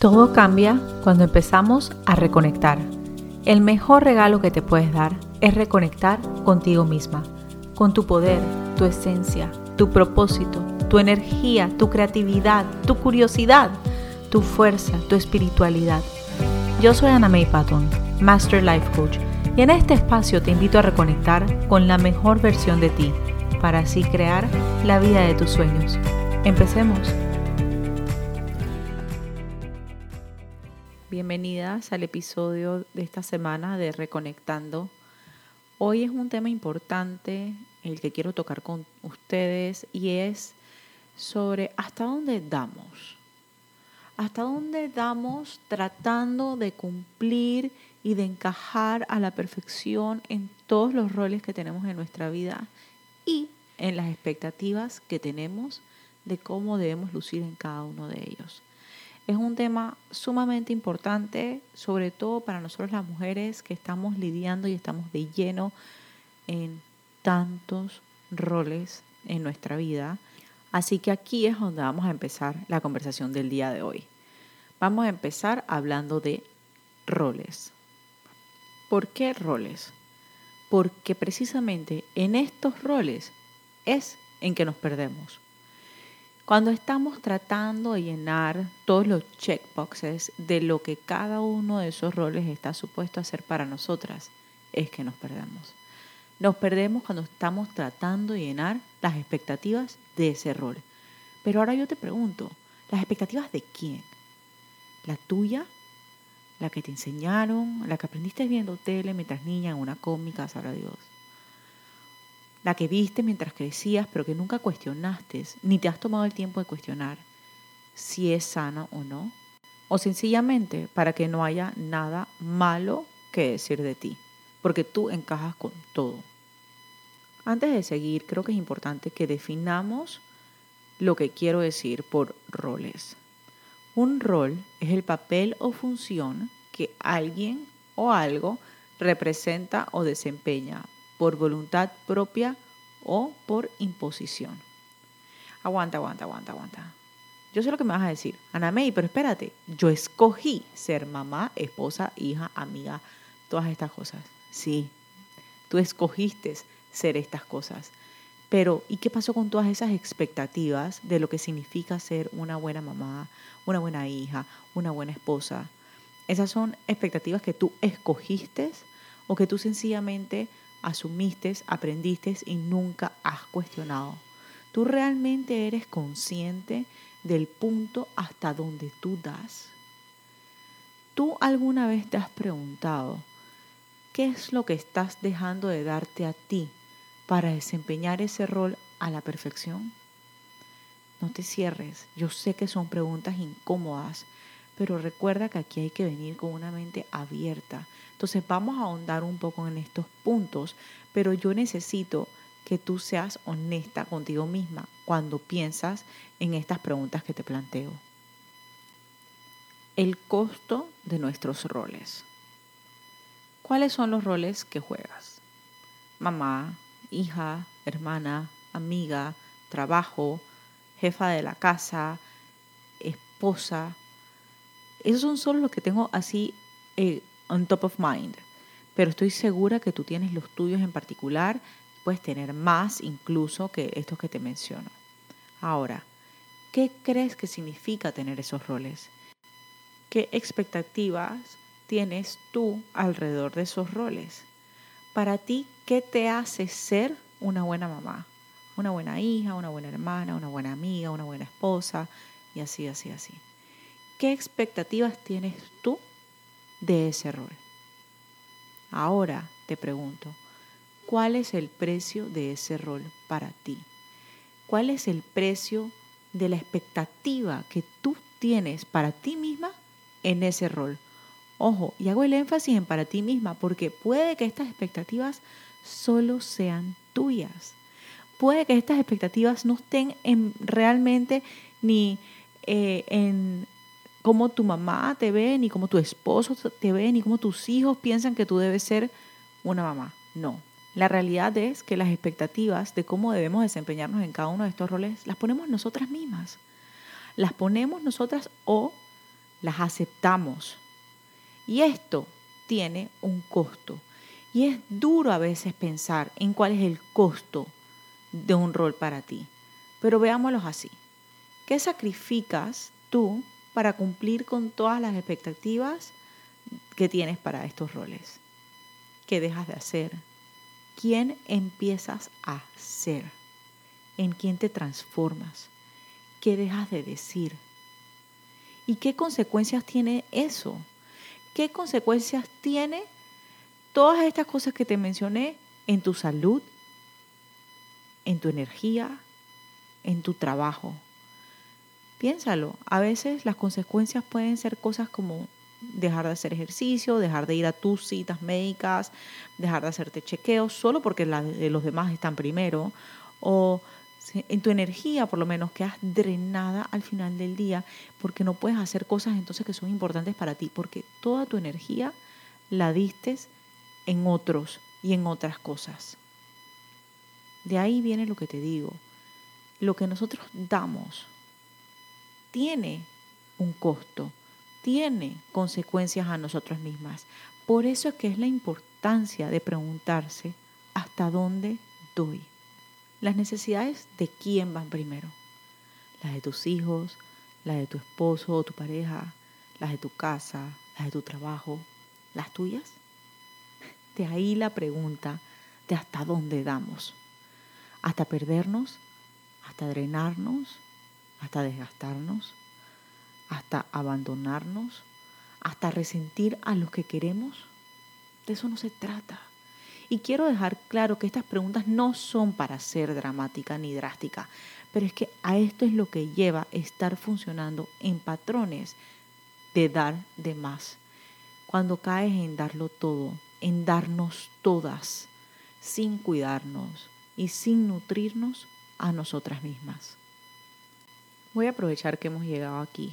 Todo cambia cuando empezamos a reconectar. El mejor regalo que te puedes dar es reconectar contigo misma, con tu poder, tu esencia, tu propósito, tu energía, tu creatividad, tu curiosidad, tu fuerza, tu espiritualidad. Yo soy Ana May Patton, Master Life Coach, y en este espacio te invito a reconectar con la mejor versión de ti, para así crear la vida de tus sueños. Empecemos. Bienvenidas al episodio de esta semana de Reconectando. Hoy es un tema importante el que quiero tocar con ustedes y es sobre hasta dónde damos. Hasta dónde damos tratando de cumplir y de encajar a la perfección en todos los roles que tenemos en nuestra vida y en las expectativas que tenemos de cómo debemos lucir en cada uno de ellos. Es un tema sumamente importante, sobre todo para nosotros las mujeres que estamos lidiando y estamos de lleno en tantos roles en nuestra vida. Así que aquí es donde vamos a empezar la conversación del día de hoy. Vamos a empezar hablando de roles. ¿Por qué roles? Porque precisamente en estos roles es en que nos perdemos. Cuando estamos tratando de llenar todos los checkboxes de lo que cada uno de esos roles está supuesto a hacer para nosotras, es que nos perdemos. Nos perdemos cuando estamos tratando de llenar las expectativas de ese rol. Pero ahora yo te pregunto, ¿las expectativas de quién? ¿La tuya? ¿La que te enseñaron? ¿La que aprendiste viendo tele mientras niña en una cómica, sabrá Dios? La que viste mientras crecías, pero que nunca cuestionaste, ni te has tomado el tiempo de cuestionar si es sana o no, o sencillamente para que no haya nada malo que decir de ti, porque tú encajas con todo. Antes de seguir, creo que es importante que definamos lo que quiero decir por roles. Un rol es el papel o función que alguien o algo representa o desempeña por voluntad propia o por imposición. Aguanta, aguanta, aguanta, aguanta. Yo sé lo que me vas a decir, Ana May, pero espérate, yo escogí ser mamá, esposa, hija, amiga, todas estas cosas. Sí, tú escogiste ser estas cosas. Pero, ¿y qué pasó con todas esas expectativas de lo que significa ser una buena mamá, una buena hija, una buena esposa? Esas son expectativas que tú escogiste o que tú sencillamente asumiste, aprendiste y nunca has cuestionado. ¿Tú realmente eres consciente del punto hasta donde tú das? ¿Tú alguna vez te has preguntado qué es lo que estás dejando de darte a ti para desempeñar ese rol a la perfección? No te cierres. Yo sé que son preguntas incómodas, pero recuerda que aquí hay que venir con una mente abierta. Entonces vamos a ahondar un poco en estos puntos, pero yo necesito que tú seas honesta contigo misma cuando piensas en estas preguntas que te planteo. El costo de nuestros roles. ¿Cuáles son los roles que juegas? Mamá, hija, hermana, amiga, trabajo, jefa de la casa, esposa, esos son solo los que tengo así eh, on top of mind. Pero estoy segura que tú tienes los tuyos en particular. Puedes tener más incluso que estos que te menciono. Ahora, ¿qué crees que significa tener esos roles? ¿Qué expectativas tienes tú alrededor de esos roles? Para ti, ¿qué te hace ser una buena mamá? Una buena hija, una buena hermana, una buena amiga, una buena esposa, y así, así, así. ¿Qué expectativas tienes tú de ese rol? Ahora te pregunto, ¿cuál es el precio de ese rol para ti? ¿Cuál es el precio de la expectativa que tú tienes para ti misma en ese rol? Ojo, y hago el énfasis en para ti misma porque puede que estas expectativas solo sean tuyas. Puede que estas expectativas no estén en, realmente ni eh, en cómo tu mamá te ve, ni cómo tu esposo te ve, ni cómo tus hijos piensan que tú debes ser una mamá. No. La realidad es que las expectativas de cómo debemos desempeñarnos en cada uno de estos roles las ponemos nosotras mismas. Las ponemos nosotras o las aceptamos. Y esto tiene un costo. Y es duro a veces pensar en cuál es el costo de un rol para ti. Pero veámoslo así. ¿Qué sacrificas tú para cumplir con todas las expectativas que tienes para estos roles? ¿Qué dejas de hacer? ¿Quién empiezas a ser? ¿En quién te transformas? ¿Qué dejas de decir? ¿Y qué consecuencias tiene eso? ¿Qué consecuencias tiene todas estas cosas que te mencioné en tu salud, en tu energía, en tu trabajo. Piénsalo, a veces las consecuencias pueden ser cosas como dejar de hacer ejercicio, dejar de ir a tus citas médicas, dejar de hacerte chequeos solo porque los demás están primero, o en tu energía por lo menos quedas drenada al final del día porque no puedes hacer cosas entonces que son importantes para ti, porque toda tu energía la distes en otros y en otras cosas. De ahí viene lo que te digo. Lo que nosotros damos tiene un costo, tiene consecuencias a nosotros mismas. Por eso es que es la importancia de preguntarse hasta dónde doy. Las necesidades de quién van primero. Las de tus hijos, las de tu esposo o tu pareja, las de tu casa, las de tu trabajo, las tuyas. De ahí la pregunta de hasta dónde damos. Hasta perdernos, hasta drenarnos, hasta desgastarnos, hasta abandonarnos, hasta resentir a los que queremos. De eso no se trata. Y quiero dejar claro que estas preguntas no son para ser dramática ni drástica, pero es que a esto es lo que lleva estar funcionando en patrones de dar de más. Cuando caes en darlo todo, en darnos todas, sin cuidarnos y sin nutrirnos a nosotras mismas. Voy a aprovechar que hemos llegado aquí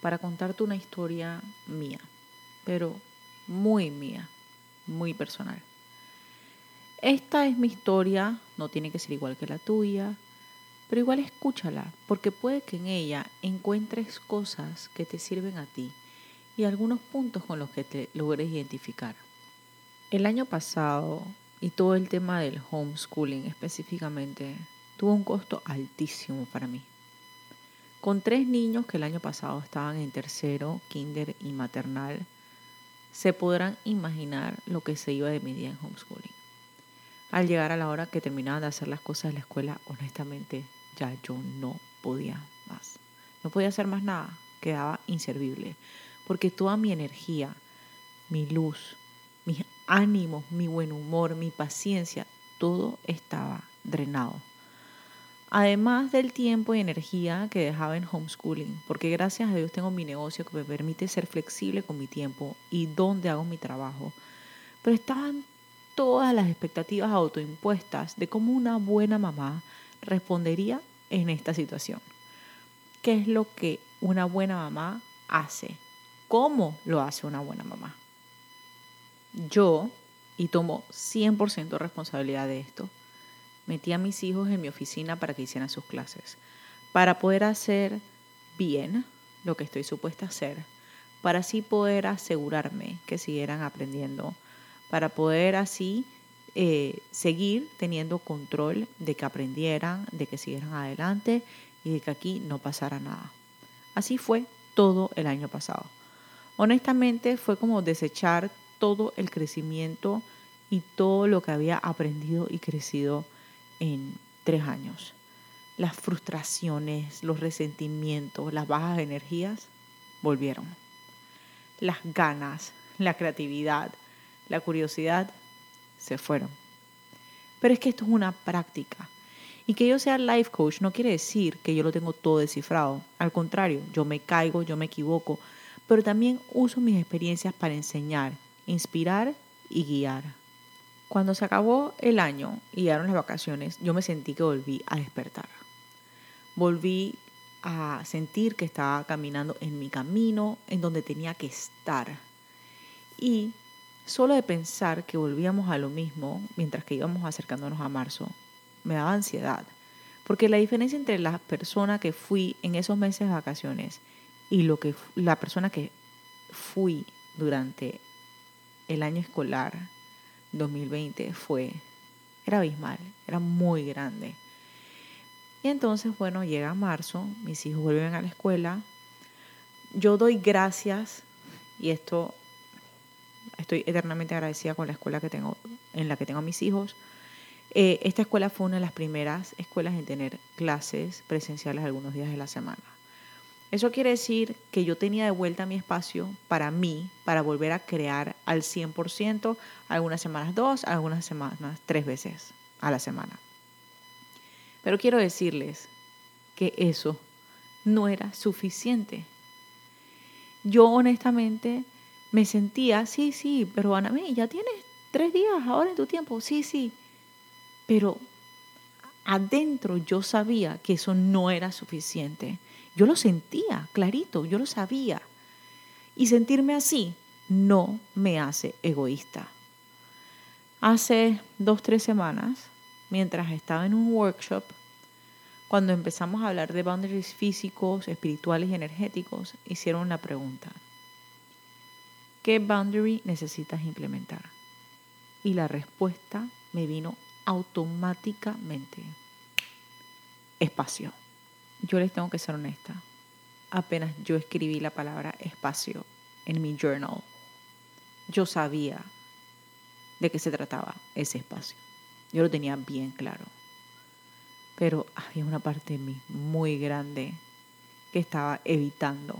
para contarte una historia mía, pero muy mía, muy personal. Esta es mi historia, no tiene que ser igual que la tuya, pero igual escúchala, porque puede que en ella encuentres cosas que te sirven a ti y algunos puntos con los que te logres identificar. El año pasado, y todo el tema del homeschooling específicamente, tuvo un costo altísimo para mí. Con tres niños que el año pasado estaban en tercero, kinder y maternal, se podrán imaginar lo que se iba de mi día en homeschooling. Al llegar a la hora que terminaban de hacer las cosas de la escuela, honestamente ya yo no podía más. No podía hacer más nada, quedaba inservible, porque toda mi energía, mi luz, mis ánimos, mi buen humor, mi paciencia, todo estaba drenado. Además del tiempo y energía que dejaba en homeschooling, porque gracias a Dios tengo mi negocio que me permite ser flexible con mi tiempo y dónde hago mi trabajo. Pero estaban todas las expectativas autoimpuestas de cómo una buena mamá respondería en esta situación. ¿Qué es lo que una buena mamá hace? ¿Cómo lo hace una buena mamá? yo, y tomo 100% responsabilidad de esto, metí a mis hijos en mi oficina para que hicieran sus clases, para poder hacer bien lo que estoy supuesta a hacer, para así poder asegurarme que siguieran aprendiendo, para poder así eh, seguir teniendo control de que aprendieran, de que siguieran adelante y de que aquí no pasara nada. Así fue todo el año pasado. Honestamente fue como desechar todo el crecimiento y todo lo que había aprendido y crecido en tres años. Las frustraciones, los resentimientos, las bajas energías volvieron. Las ganas, la creatividad, la curiosidad se fueron. Pero es que esto es una práctica. Y que yo sea life coach no quiere decir que yo lo tengo todo descifrado. Al contrario, yo me caigo, yo me equivoco, pero también uso mis experiencias para enseñar inspirar y guiar. Cuando se acabó el año y llegaron las vacaciones, yo me sentí que volví a despertar. Volví a sentir que estaba caminando en mi camino, en donde tenía que estar. Y solo de pensar que volvíamos a lo mismo mientras que íbamos acercándonos a marzo, me daba ansiedad. Porque la diferencia entre la persona que fui en esos meses de vacaciones y lo que la persona que fui durante el año escolar 2020 fue era abismal, era muy grande. Y entonces, bueno, llega marzo, mis hijos vuelven a la escuela. Yo doy gracias y esto estoy eternamente agradecida con la escuela que tengo en la que tengo a mis hijos. Eh, esta escuela fue una de las primeras escuelas en tener clases presenciales algunos días de la semana. Eso quiere decir que yo tenía de vuelta mi espacio para mí, para volver a crear al 100%, algunas semanas dos, algunas semanas tres veces a la semana. Pero quiero decirles que eso no era suficiente. Yo honestamente me sentía, sí, sí, pero Ana, ya tienes tres días ahora en tu tiempo, sí, sí. Pero adentro yo sabía que eso no era suficiente yo lo sentía, clarito, yo lo sabía. Y sentirme así no me hace egoísta. Hace dos, tres semanas, mientras estaba en un workshop, cuando empezamos a hablar de boundaries físicos, espirituales y energéticos, hicieron una pregunta. ¿Qué boundary necesitas implementar? Y la respuesta me vino automáticamente. Espacio yo les tengo que ser honesta. Apenas yo escribí la palabra espacio en mi journal, yo sabía de qué se trataba ese espacio. Yo lo tenía bien claro. Pero había una parte de mí muy grande que estaba evitando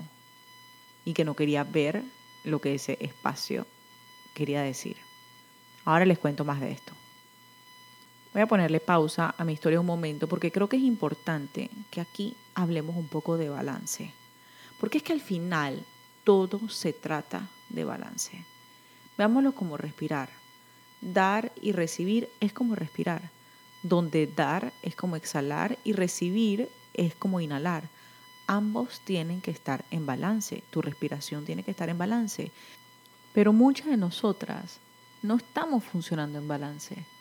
y que no quería ver lo que ese espacio quería decir. Ahora les cuento más de esto. Voy a ponerle pausa a mi historia un momento porque creo que es importante que aquí hablemos un poco de balance. Porque es que al final todo se trata de balance. Veámoslo como respirar. Dar y recibir es como respirar. Donde dar es como exhalar y recibir es como inhalar. Ambos tienen que estar en balance. Tu respiración tiene que estar en balance. Pero muchas de nosotras no estamos funcionando en balance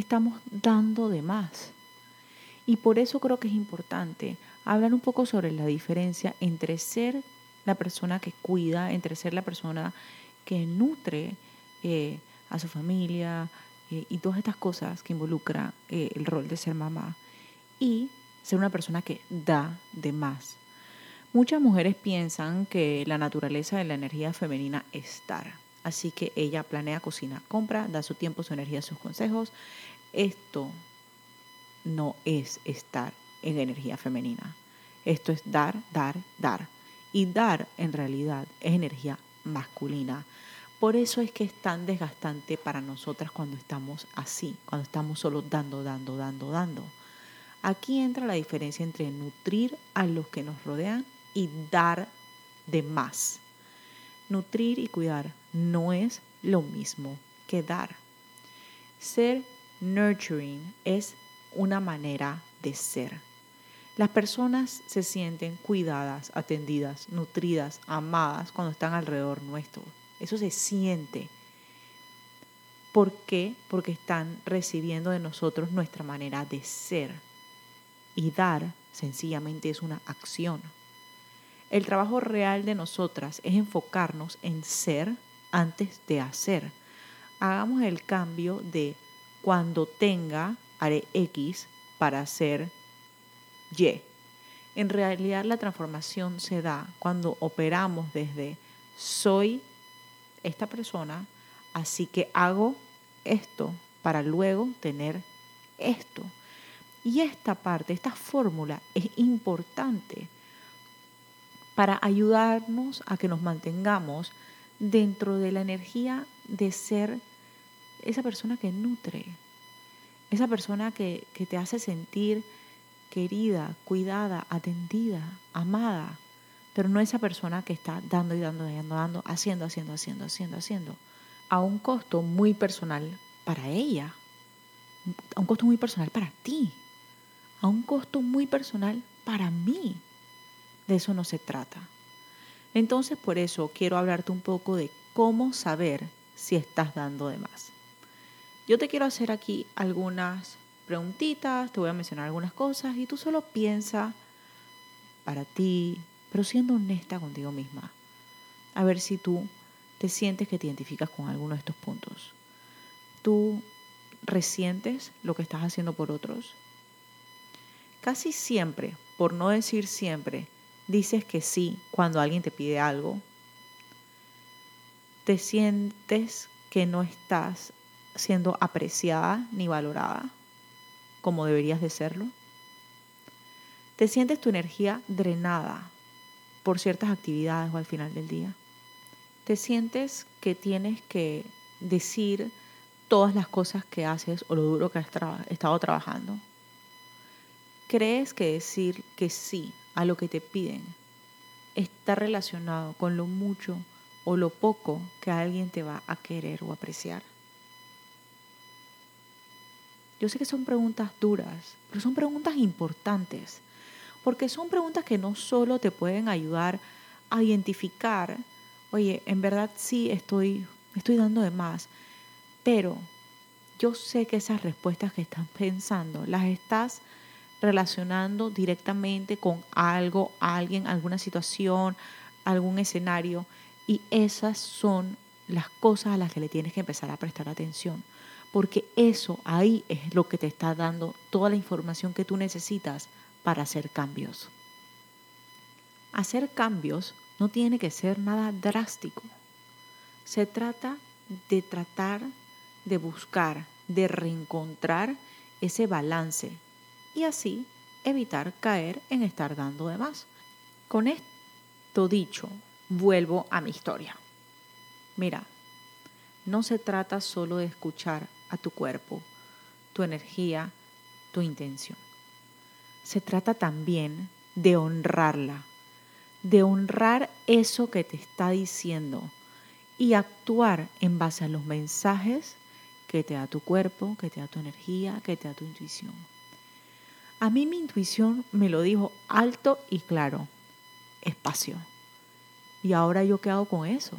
estamos dando de más. Y por eso creo que es importante hablar un poco sobre la diferencia entre ser la persona que cuida, entre ser la persona que nutre eh, a su familia eh, y todas estas cosas que involucra eh, el rol de ser mamá y ser una persona que da de más. Muchas mujeres piensan que la naturaleza de la energía femenina es dar. Así que ella planea, cocina, compra, da su tiempo, su energía, sus consejos. Esto no es estar en energía femenina. Esto es dar, dar, dar. Y dar en realidad es energía masculina. Por eso es que es tan desgastante para nosotras cuando estamos así, cuando estamos solo dando, dando, dando, dando. Aquí entra la diferencia entre nutrir a los que nos rodean y dar de más. Nutrir y cuidar no es lo mismo que dar. Ser nurturing es una manera de ser. Las personas se sienten cuidadas, atendidas, nutridas, amadas cuando están alrededor nuestro. Eso se siente. ¿Por qué? Porque están recibiendo de nosotros nuestra manera de ser. Y dar sencillamente es una acción. El trabajo real de nosotras es enfocarnos en ser antes de hacer. Hagamos el cambio de cuando tenga, haré X para hacer Y. En realidad la transformación se da cuando operamos desde soy esta persona, así que hago esto para luego tener esto. Y esta parte, esta fórmula es importante para ayudarnos a que nos mantengamos dentro de la energía de ser esa persona que nutre, esa persona que, te hace sentir querida, cuidada, atendida, amada, pero no esa persona que está dando y dando y dando, dando, haciendo, haciendo, haciendo, haciendo, haciendo, a un costo muy personal para ella, a un costo muy personal para ti, a un costo muy personal para mí. De eso no se trata. Entonces por eso quiero hablarte un poco de cómo saber si estás dando de más. Yo te quiero hacer aquí algunas preguntitas, te voy a mencionar algunas cosas y tú solo piensa para ti, pero siendo honesta contigo misma. A ver si tú te sientes que te identificas con alguno de estos puntos. Tú resientes lo que estás haciendo por otros. Casi siempre, por no decir siempre, dices que sí cuando alguien te pide algo. Te sientes que no estás siendo apreciada ni valorada como deberías de serlo. Te sientes tu energía drenada por ciertas actividades o al final del día. Te sientes que tienes que decir todas las cosas que haces o lo duro que has estado trabajando. ¿Crees que decir que sí a lo que te piden está relacionado con lo mucho o lo poco que alguien te va a querer o apreciar? Yo sé que son preguntas duras, pero son preguntas importantes, porque son preguntas que no solo te pueden ayudar a identificar, oye, en verdad sí estoy, estoy dando de más, pero yo sé que esas respuestas que estás pensando las estás relacionando directamente con algo, alguien, alguna situación, algún escenario, y esas son las cosas a las que le tienes que empezar a prestar atención porque eso ahí es lo que te está dando toda la información que tú necesitas para hacer cambios. Hacer cambios no tiene que ser nada drástico. Se trata de tratar de buscar, de reencontrar ese balance y así evitar caer en estar dando de más. Con esto dicho, vuelvo a mi historia. Mira, no se trata solo de escuchar a tu cuerpo, tu energía, tu intención. Se trata también de honrarla, de honrar eso que te está diciendo y actuar en base a los mensajes que te da tu cuerpo, que te da tu energía, que te da tu intuición. A mí mi intuición me lo dijo alto y claro, espacio. ¿Y ahora yo qué hago con eso?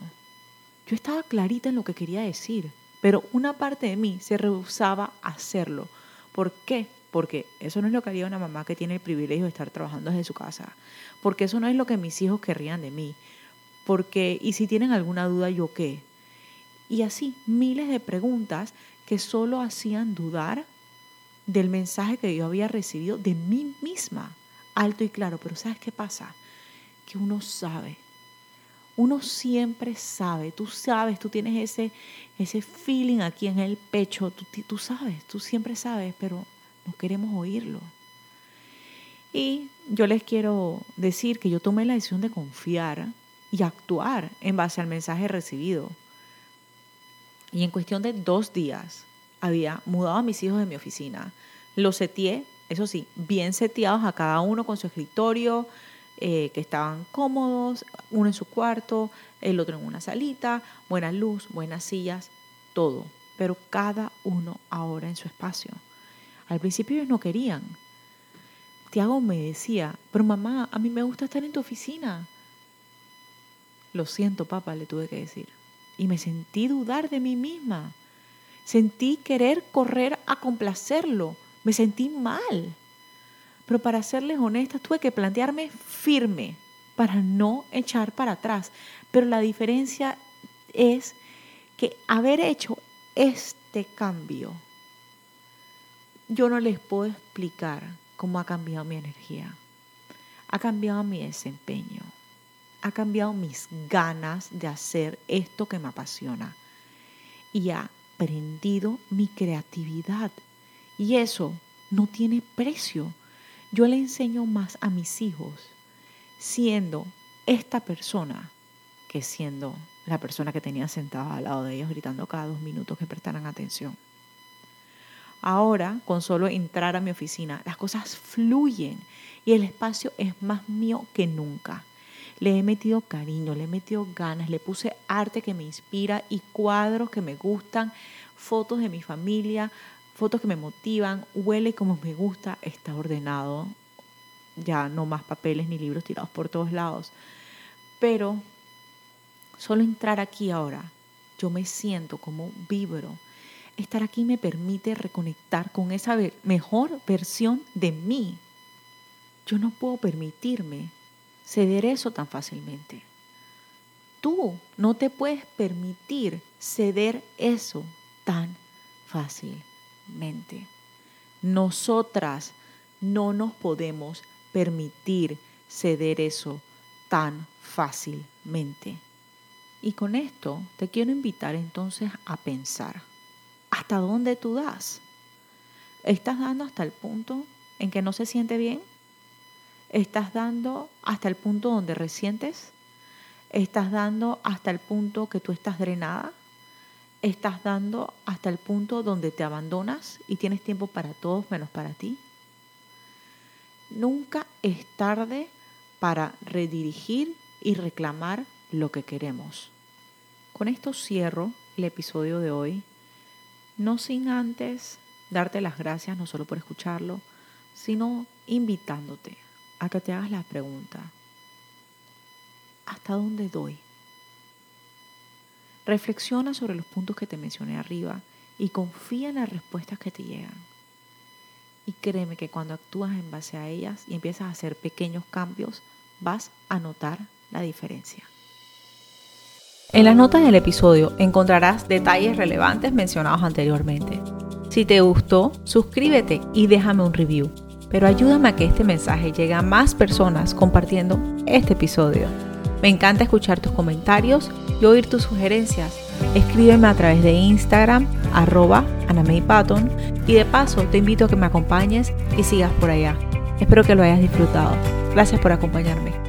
Yo estaba clarita en lo que quería decir pero una parte de mí se rehusaba a hacerlo. ¿Por qué? Porque eso no es lo que haría una mamá que tiene el privilegio de estar trabajando desde su casa. Porque eso no es lo que mis hijos querrían de mí. Porque, y si tienen alguna duda, ¿yo qué? Y así, miles de preguntas que solo hacían dudar del mensaje que yo había recibido de mí misma, alto y claro. Pero ¿sabes qué pasa? Que uno sabe uno siempre sabe, tú sabes, tú tienes ese, ese feeling aquí en el pecho, tú, tú sabes, tú siempre sabes, pero no queremos oírlo. Y yo les quiero decir que yo tomé la decisión de confiar y actuar en base al mensaje recibido. Y en cuestión de dos días había mudado a mis hijos de mi oficina. Los seteé, eso sí, bien seteados a cada uno con su escritorio, eh, que estaban cómodos, uno en su cuarto, el otro en una salita, buena luz, buenas sillas, todo, pero cada uno ahora en su espacio. Al principio ellos no querían. Tiago me decía, pero mamá, a mí me gusta estar en tu oficina. Lo siento, papá, le tuve que decir. Y me sentí dudar de mí misma. Sentí querer correr a complacerlo. Me sentí mal. Pero para serles honestas, tuve que plantearme firme para no echar para atrás. Pero la diferencia es que haber hecho este cambio, yo no les puedo explicar cómo ha cambiado mi energía. Ha cambiado mi desempeño. Ha cambiado mis ganas de hacer esto que me apasiona. Y ha aprendido mi creatividad. Y eso no tiene precio yo le enseño más a mis hijos siendo esta persona que siendo la persona que tenía sentada al lado de ellos gritando cada dos minutos que prestaran atención. Ahora, con solo entrar a mi oficina, las cosas fluyen y el espacio es más mío que nunca. Le he metido cariño, le he metido ganas, le puse arte que me inspira y cuadros que me gustan, fotos de mi familia, fotos que me motivan, huele como me gusta, está ordenado, ya no más papeles ni libros tirados por todos lados. Pero solo entrar aquí ahora, yo me siento como vibro. Estar aquí me permite reconectar con esa mejor versión de mí. Yo no puedo permitirme ceder eso tan fácilmente. Tú no te puedes permitir ceder eso tan fácilmente. Nosotras no nos podemos permitir ceder eso tan fácilmente. Y con esto te quiero invitar entonces a pensar, ¿hasta dónde tú das? ¿Estás dando hasta el punto en que no se siente bien? ¿Estás dando hasta el punto donde resientes? ¿Estás dando hasta el punto que tú estás drenada? ¿Estás dando hasta el punto donde te abandonas y tienes tiempo para todos menos para ti? Nunca es tarde para redirigir y reclamar lo que queremos. Con esto cierro el episodio de hoy, no sin antes darte las gracias no solo por escucharlo, sino invitándote que te hagas la pregunta, ¿hasta dónde doy? Reflexiona sobre los puntos que te mencioné arriba y confía en las respuestas que te llegan. Y créeme que cuando actúas en base a ellas y empiezas a hacer pequeños cambios, vas a notar la diferencia. En las notas del episodio encontrarás detalles relevantes mencionados anteriormente. Si te gustó, suscríbete y déjame un review. Pero ayúdame a que este mensaje llegue a más personas compartiendo este episodio. Me encanta escuchar tus comentarios y oír tus sugerencias. Escríbeme a través de Instagram, arroba Patton, y de paso te invito a que me acompañes y sigas por allá. Espero que lo hayas disfrutado. Gracias por acompañarme.